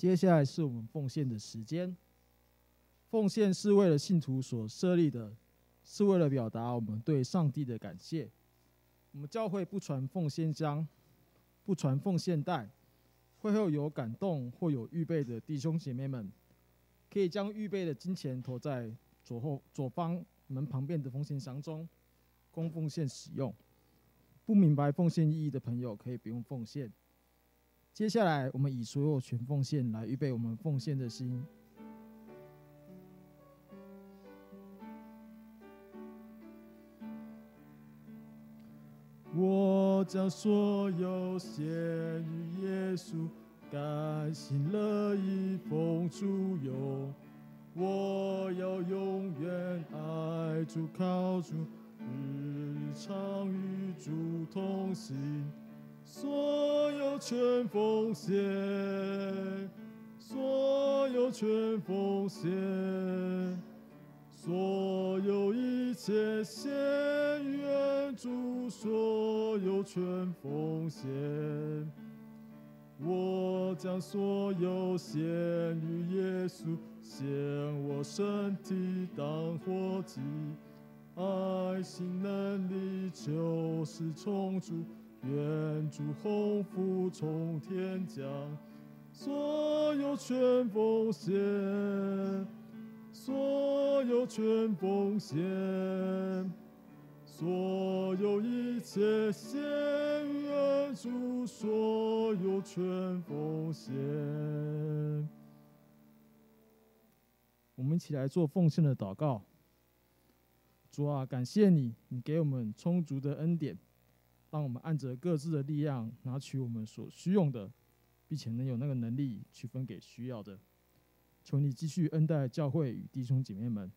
接下来是我们奉献的时间。奉献是为了信徒所设立的，是为了表达我们对上帝的感谢。我们教会不传奉献箱，不传奉献袋。会后有感动或有预备的弟兄姐妹们，可以将预备的金钱投在左后左方门旁边的奉献箱中，供奉献使用。不明白奉献意义的朋友，可以不用奉献。接下来，我们以所有全奉献来预备我们奉献的心。我将所有献与耶稣，甘心乐意奉主用。我要永远爱主靠主，日常与主同行。所有。全奉献，所有全奉献，所有一切献愿主，所有全奉献。我将所有献于耶稣，献我身体当活祭，爱心能力就是从主，愿主洪福从天降，所有全奉献，所有全奉献。所有一切献愿主，所有全奉献。我们一起来做奉献的祷告。主啊，感谢你，你给我们充足的恩典，让我们按着各自的力量拿取我们所需用的，并且能有那个能力去分给需要的。求你继续恩待教会与弟兄姐妹们，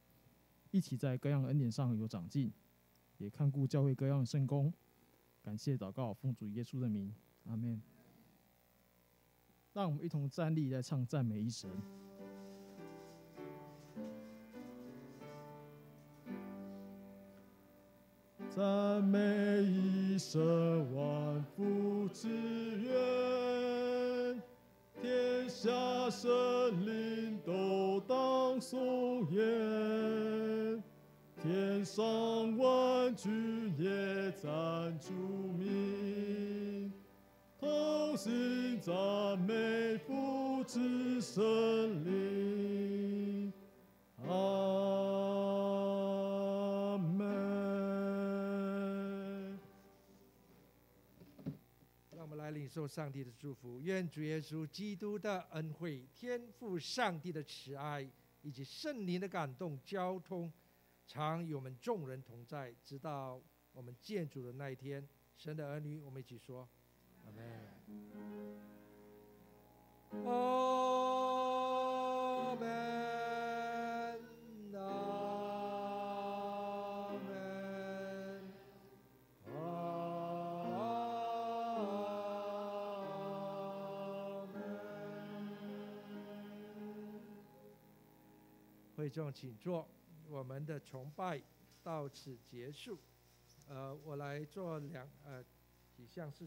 一起在各样恩典上有长进。也看顾教会各样的圣工，感谢祷告，奉主耶稣的名，阿门。让我们一同站立来唱赞美一神。赞美一神，万福之源，天下生灵都当颂言。天上万军也赞主名，同心赞美父子圣灵。啊受上帝的祝福，愿主耶稣基督的恩惠、天赋上帝的慈爱以及圣灵的感动交通。常与我们众人同在，直到我们见主的那一天。神的儿女，我们一起说：阿门。阿门。会众请坐。我们的崇拜到此结束。呃，我来做两呃几项事。